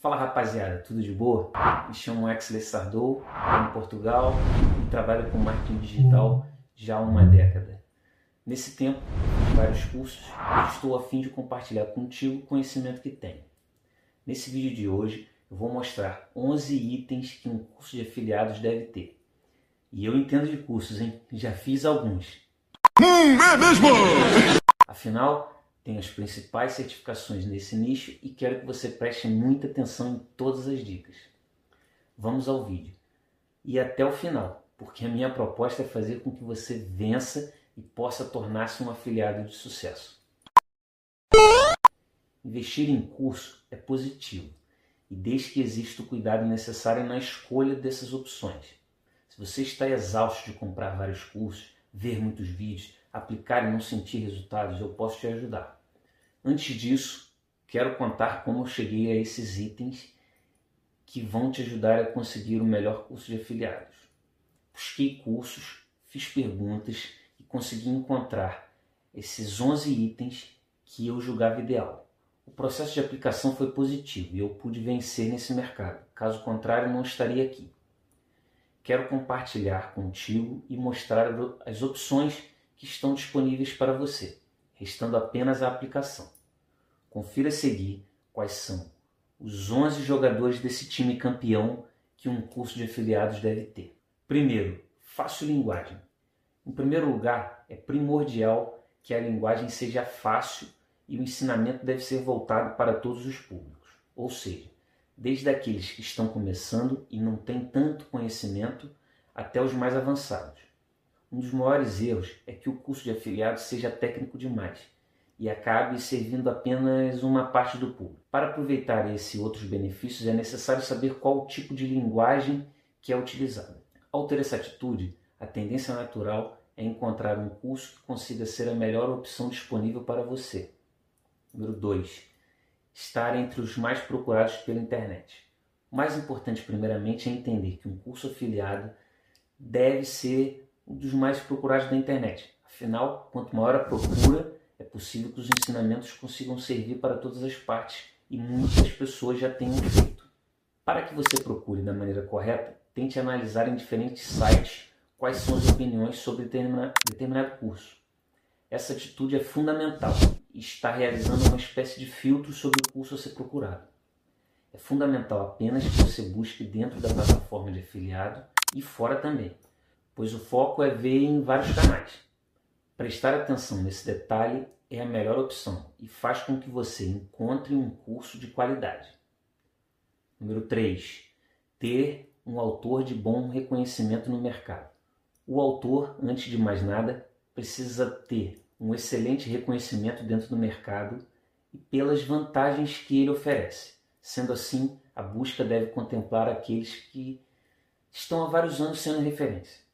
Fala rapaziada, tudo de boa? Me chamo Exley Sardou, em Portugal e trabalho com marketing digital já há uma década. Nesse tempo, fiz vários cursos estou a fim de compartilhar contigo o conhecimento que tenho. Nesse vídeo de hoje, eu vou mostrar 11 itens que um curso de afiliados deve ter. E eu entendo de cursos, hein? Já fiz alguns. Hum, é mesmo? Afinal, tenho as principais certificações nesse nicho e quero que você preste muita atenção em todas as dicas. Vamos ao vídeo. E até o final, porque a minha proposta é fazer com que você vença e possa tornar-se um afiliado de sucesso. Investir em curso é positivo e desde que exista o cuidado necessário na escolha dessas opções. Se você está exausto de comprar vários cursos, ver muitos vídeos, aplicar e não sentir resultados, eu posso te ajudar. Antes disso, quero contar como eu cheguei a esses itens que vão te ajudar a conseguir o melhor curso de afiliados. Busquei cursos, fiz perguntas e consegui encontrar esses 11 itens que eu julgava ideal. O processo de aplicação foi positivo e eu pude vencer nesse mercado. Caso contrário, não estaria aqui. Quero compartilhar contigo e mostrar as opções que estão disponíveis para você restando apenas a aplicação. Confira a seguir quais são os 11 jogadores desse time campeão que um curso de afiliados deve ter. Primeiro, fácil linguagem. Em primeiro lugar, é primordial que a linguagem seja fácil e o ensinamento deve ser voltado para todos os públicos, ou seja, desde aqueles que estão começando e não têm tanto conhecimento até os mais avançados. Um dos maiores erros é que o curso de afiliados seja técnico demais e acabe servindo apenas uma parte do público. Para aproveitar esse e outros benefícios é necessário saber qual tipo de linguagem que é utilizada. Ao ter essa atitude, a tendência natural é encontrar um curso que consiga ser a melhor opção disponível para você. Número 2. Estar entre os mais procurados pela internet. O mais importante, primeiramente, é entender que um curso afiliado deve ser dos mais procurados da internet. Afinal, quanto maior a procura, é possível que os ensinamentos consigam servir para todas as partes e muitas pessoas já tenham feito. Para que você procure da maneira correta, tente analisar em diferentes sites quais são as opiniões sobre determinado curso. Essa atitude é fundamental e está realizando uma espécie de filtro sobre o curso a ser procurado. É fundamental apenas que você busque dentro da plataforma de afiliado e fora também pois o foco é ver em vários canais. Prestar atenção nesse detalhe é a melhor opção e faz com que você encontre um curso de qualidade. Número 3. Ter um autor de bom reconhecimento no mercado. O autor, antes de mais nada, precisa ter um excelente reconhecimento dentro do mercado e pelas vantagens que ele oferece. Sendo assim, a busca deve contemplar aqueles que estão há vários anos sendo referência.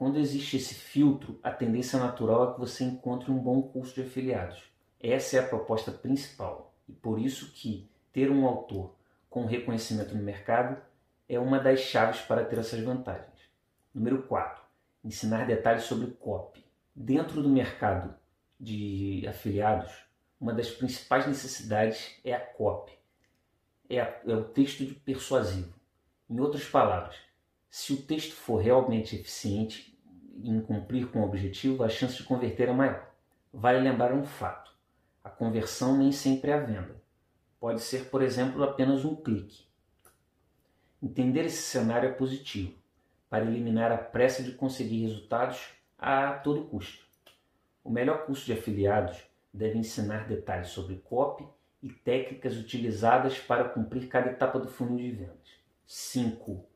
Quando existe esse filtro, a tendência natural é que você encontre um bom curso de afiliados. Essa é a proposta principal e por isso que ter um autor com reconhecimento no mercado é uma das chaves para ter essas vantagens. Número 4. Ensinar detalhes sobre copy. Dentro do mercado de afiliados, uma das principais necessidades é a copy. É, a, é o texto persuasivo. Em outras palavras, se o texto for realmente eficiente em cumprir com o objetivo, a chance de converter é maior. Vale lembrar um fato: a conversão nem sempre é a venda. Pode ser, por exemplo, apenas um clique. Entender esse cenário é positivo, para eliminar a pressa de conseguir resultados a todo custo. O melhor curso de afiliados deve ensinar detalhes sobre copy e técnicas utilizadas para cumprir cada etapa do funil de vendas. 5.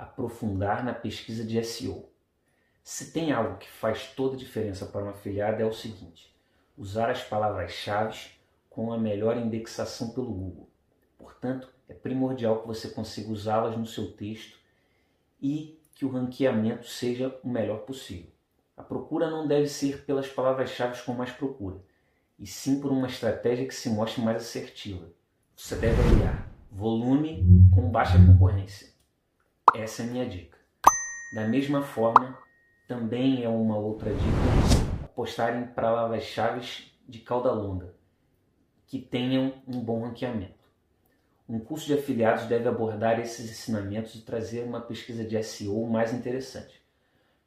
Aprofundar na pesquisa de SEO. Se tem algo que faz toda a diferença para um afiliado é o seguinte: usar as palavras-chave com a melhor indexação pelo Google. Portanto, é primordial que você consiga usá-las no seu texto e que o ranqueamento seja o melhor possível. A procura não deve ser pelas palavras-chave com mais procura, e sim por uma estratégia que se mostre mais assertiva. Você deve aliar volume com baixa concorrência. Essa é a minha dica. Da mesma forma, também é uma outra dica apostar em palavras-chave de cauda longa que tenham um bom ranqueamento. um curso de afiliados deve abordar esses ensinamentos e trazer uma pesquisa de SEO mais interessante.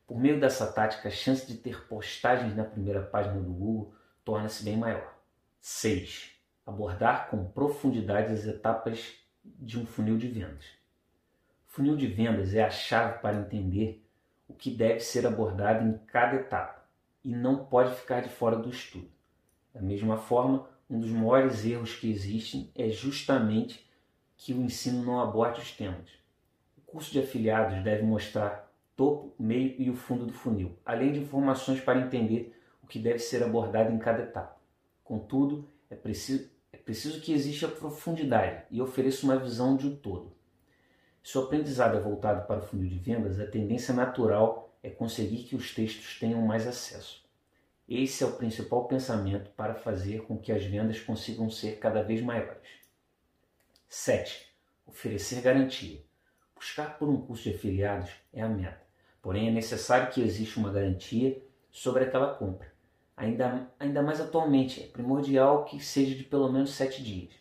Por meio dessa tática, a chance de ter postagens na primeira página do Google torna-se bem maior. 6. Abordar com profundidade as etapas de um funil de vendas. Funil de vendas é a chave para entender o que deve ser abordado em cada etapa e não pode ficar de fora do estudo. Da mesma forma, um dos maiores erros que existem é justamente que o ensino não aborde os temas. O curso de afiliados deve mostrar topo, meio e o fundo do funil, além de informações para entender o que deve ser abordado em cada etapa. Contudo, é preciso, é preciso que exista profundidade e ofereça uma visão de um todo. Se o aprendizado é voltado para o funil de vendas, a tendência natural é conseguir que os textos tenham mais acesso. Esse é o principal pensamento para fazer com que as vendas consigam ser cada vez maiores. 7. Oferecer garantia. Buscar por um curso de afiliados é a meta, porém é necessário que exista uma garantia sobre aquela compra. Ainda, ainda mais atualmente, é primordial que seja de pelo menos 7 dias.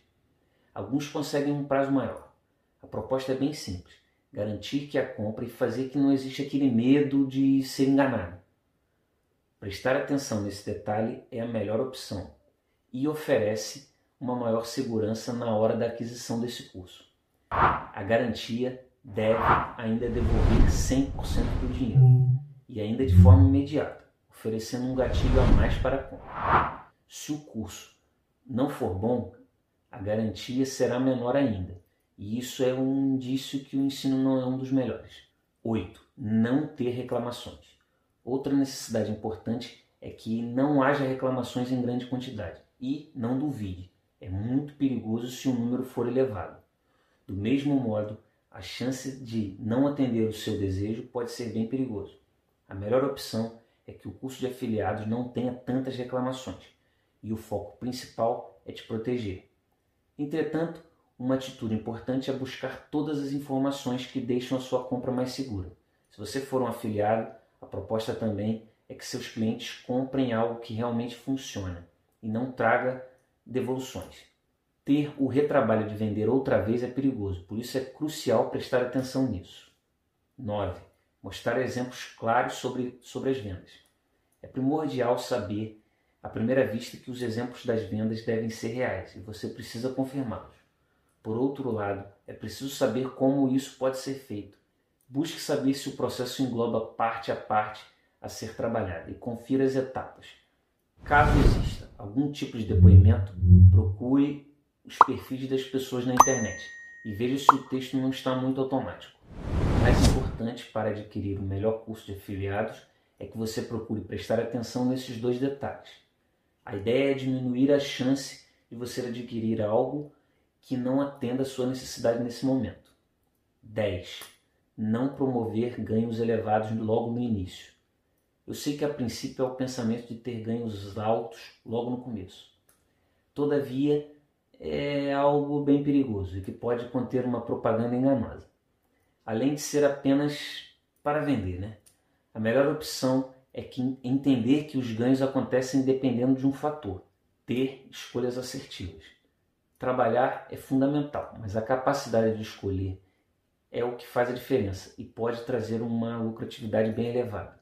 Alguns conseguem um prazo maior. A proposta é bem simples: garantir que a compra e fazer que não exista aquele medo de ser enganado. Prestar atenção nesse detalhe é a melhor opção e oferece uma maior segurança na hora da aquisição desse curso. A garantia deve ainda devolver 100% do dinheiro e ainda de forma imediata, oferecendo um gatilho a mais para a compra. Se o curso não for bom, a garantia será menor ainda, e isso é um indício que o ensino não é um dos melhores. 8. Não ter reclamações. Outra necessidade importante é que não haja reclamações em grande quantidade e não duvide é muito perigoso se o número for elevado. Do mesmo modo, a chance de não atender o seu desejo pode ser bem perigoso. A melhor opção é que o curso de afiliados não tenha tantas reclamações e o foco principal é te proteger. Entretanto, uma atitude importante é buscar todas as informações que deixam a sua compra mais segura. Se você for um afiliado, a proposta também é que seus clientes comprem algo que realmente funciona e não traga devoluções. Ter o retrabalho de vender outra vez é perigoso, por isso é crucial prestar atenção nisso. 9. Mostrar exemplos claros sobre, sobre as vendas. É primordial saber, à primeira vista, que os exemplos das vendas devem ser reais e você precisa confirmá-los. Por outro lado, é preciso saber como isso pode ser feito. Busque saber se o processo engloba parte a parte a ser trabalhada e confira as etapas. Caso exista algum tipo de depoimento, procure os perfis das pessoas na internet e veja se o texto não está muito automático. O mais importante para adquirir o melhor curso de afiliados é que você procure prestar atenção nesses dois detalhes. A ideia é diminuir a chance de você adquirir algo que não atenda a sua necessidade nesse momento. 10. Não promover ganhos elevados logo no início. Eu sei que a princípio é o pensamento de ter ganhos altos logo no começo. Todavia, é algo bem perigoso e que pode conter uma propaganda enganosa. Além de ser apenas para vender, né? A melhor opção é que entender que os ganhos acontecem dependendo de um fator: ter escolhas assertivas. Trabalhar é fundamental, mas a capacidade de escolher é o que faz a diferença e pode trazer uma lucratividade bem elevada.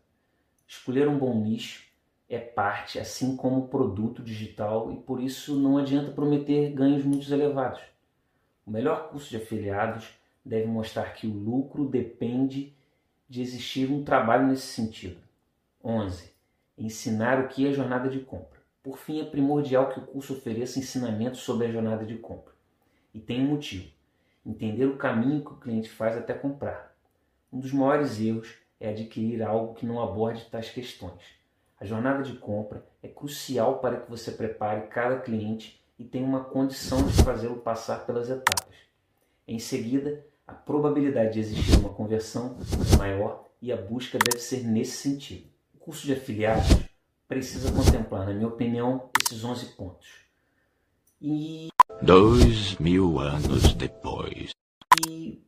Escolher um bom nicho é parte, assim como o produto digital, e por isso não adianta prometer ganhos muito elevados. O melhor curso de afiliados deve mostrar que o lucro depende de existir um trabalho nesse sentido. 11. Ensinar o que é jornada de compra. Por fim, é primordial que o curso ofereça ensinamentos sobre a jornada de compra. E tem um motivo: entender o caminho que o cliente faz até comprar. Um dos maiores erros é adquirir algo que não aborde tais questões. A jornada de compra é crucial para que você prepare cada cliente e tenha uma condição de fazê-lo passar pelas etapas. Em seguida, a probabilidade de existir uma conversão é maior e a busca deve ser nesse sentido. O curso de afiliados precisa contemplar, na minha opinião, esses 11 pontos. E. Dois mil anos depois. E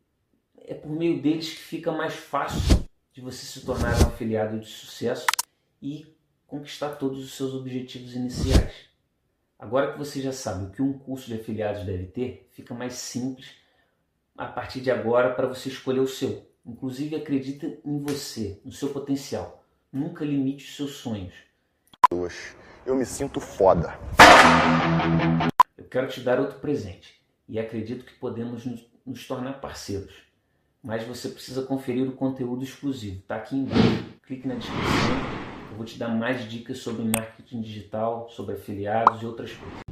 é por meio deles que fica mais fácil de você se tornar um afiliado de sucesso e conquistar todos os seus objetivos iniciais. Agora que você já sabe o que um curso de afiliados deve ter, fica mais simples a partir de agora para você escolher o seu. Inclusive acredita em você, no seu potencial. Nunca limite os seus sonhos. Eu me sinto foda. Eu quero te dar outro presente e acredito que podemos nos, tornar parceiros. Mas você precisa conferir o conteúdo exclusivo. Está aqui embaixo. Clique na descrição. Eu vou te dar mais dicas sobre marketing digital, sobre afiliados e outras coisas.